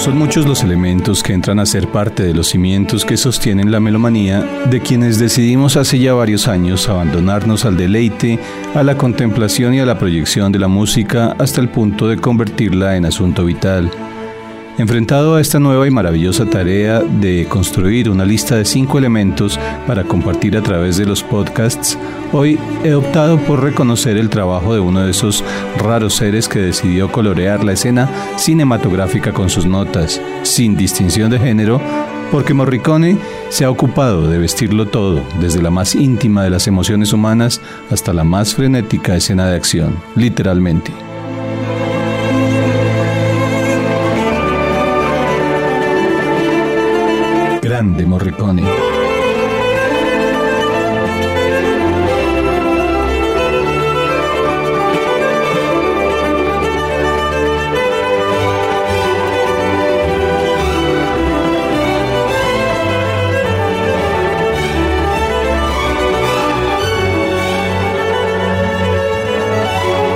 Son muchos los elementos que entran a ser parte de los cimientos que sostienen la melomanía de quienes decidimos hace ya varios años abandonarnos al deleite, a la contemplación y a la proyección de la música hasta el punto de convertirla en asunto vital. Enfrentado a esta nueva y maravillosa tarea de construir una lista de cinco elementos para compartir a través de los podcasts, hoy he optado por reconocer el trabajo de uno de esos raros seres que decidió colorear la escena cinematográfica con sus notas, sin distinción de género, porque Morricone se ha ocupado de vestirlo todo, desde la más íntima de las emociones humanas hasta la más frenética escena de acción, literalmente. Funny.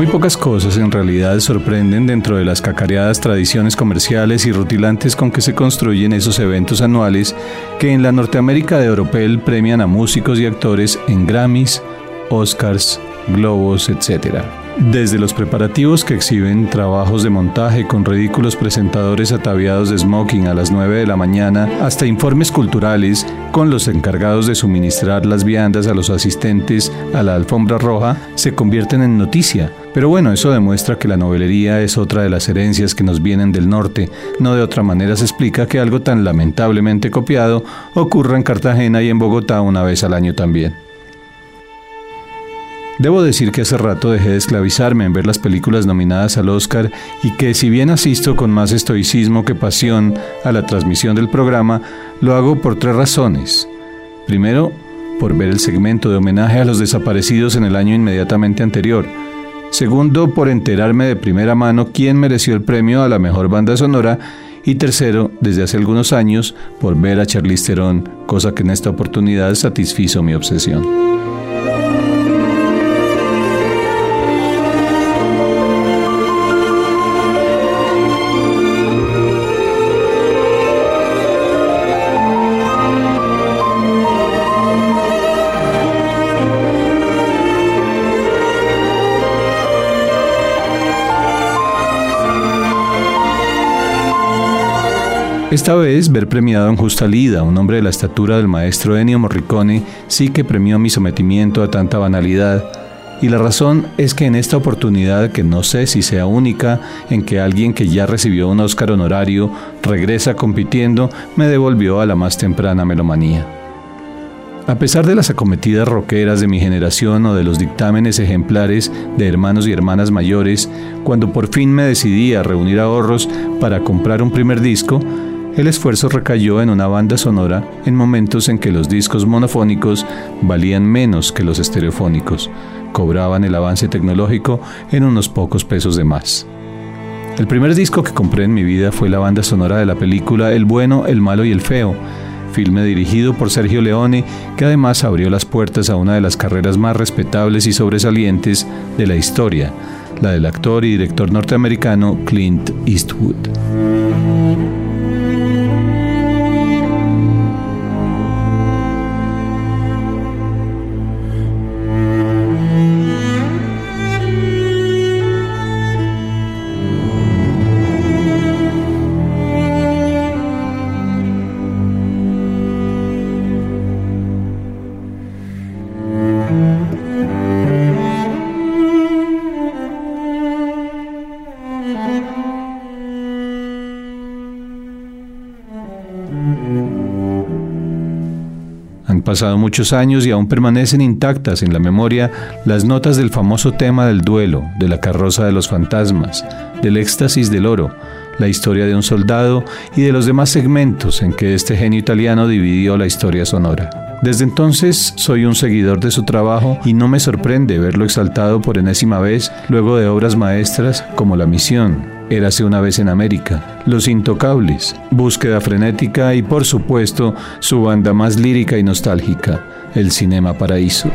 Muy pocas cosas en realidad sorprenden dentro de las cacareadas tradiciones comerciales y rutilantes con que se construyen esos eventos anuales que en la Norteamérica de Europel premian a músicos y actores en Grammys, Oscars, Globos, etc. Desde los preparativos que exhiben trabajos de montaje con ridículos presentadores ataviados de smoking a las 9 de la mañana, hasta informes culturales con los encargados de suministrar las viandas a los asistentes a la alfombra roja, se convierten en noticia. Pero bueno, eso demuestra que la novelería es otra de las herencias que nos vienen del norte. No de otra manera se explica que algo tan lamentablemente copiado ocurra en Cartagena y en Bogotá una vez al año también. Debo decir que hace rato dejé de esclavizarme en ver las películas nominadas al Oscar y que si bien asisto con más estoicismo que pasión a la transmisión del programa, lo hago por tres razones. Primero, por ver el segmento de homenaje a los desaparecidos en el año inmediatamente anterior. Segundo, por enterarme de primera mano quién mereció el premio a la mejor banda sonora. Y tercero, desde hace algunos años, por ver a Charlize Theron, cosa que en esta oportunidad satisfizo mi obsesión. Esta vez, ver premiado en Justa Lida, un hombre de la estatura del maestro Ennio Morricone, sí que premió mi sometimiento a tanta banalidad. Y la razón es que en esta oportunidad, que no sé si sea única, en que alguien que ya recibió un Oscar honorario regresa compitiendo, me devolvió a la más temprana melomanía. A pesar de las acometidas roqueras de mi generación o de los dictámenes ejemplares de hermanos y hermanas mayores, cuando por fin me decidí a reunir ahorros para comprar un primer disco, el esfuerzo recayó en una banda sonora en momentos en que los discos monofónicos valían menos que los estereofónicos, cobraban el avance tecnológico en unos pocos pesos de más. El primer disco que compré en mi vida fue la banda sonora de la película El bueno, el malo y el feo, filme dirigido por Sergio Leone, que además abrió las puertas a una de las carreras más respetables y sobresalientes de la historia, la del actor y director norteamericano Clint Eastwood. Pasado muchos años y aún permanecen intactas en la memoria las notas del famoso tema del duelo, de la carroza de los fantasmas, del éxtasis del oro, la historia de un soldado y de los demás segmentos en que este genio italiano dividió la historia sonora. Desde entonces soy un seguidor de su trabajo y no me sorprende verlo exaltado por enésima vez luego de obras maestras como La Misión, Érase una vez en América, Los Intocables, Búsqueda Frenética y por supuesto su banda más lírica y nostálgica, el Cinema Paraíso.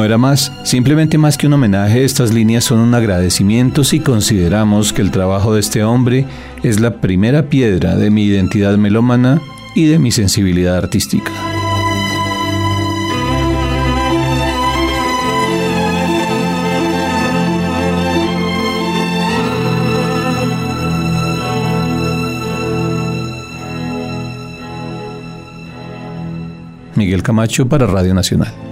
No era más, simplemente más que un homenaje, estas líneas son un agradecimiento si consideramos que el trabajo de este hombre es la primera piedra de mi identidad melómana y de mi sensibilidad artística. Miguel Camacho para Radio Nacional.